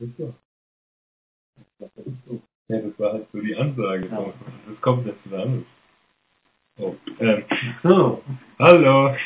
ist. Das ist so. Ja, das war halt so die Ansage. Ja. Das kommt jetzt wieder anders. Oh, ähm. So. Hallo.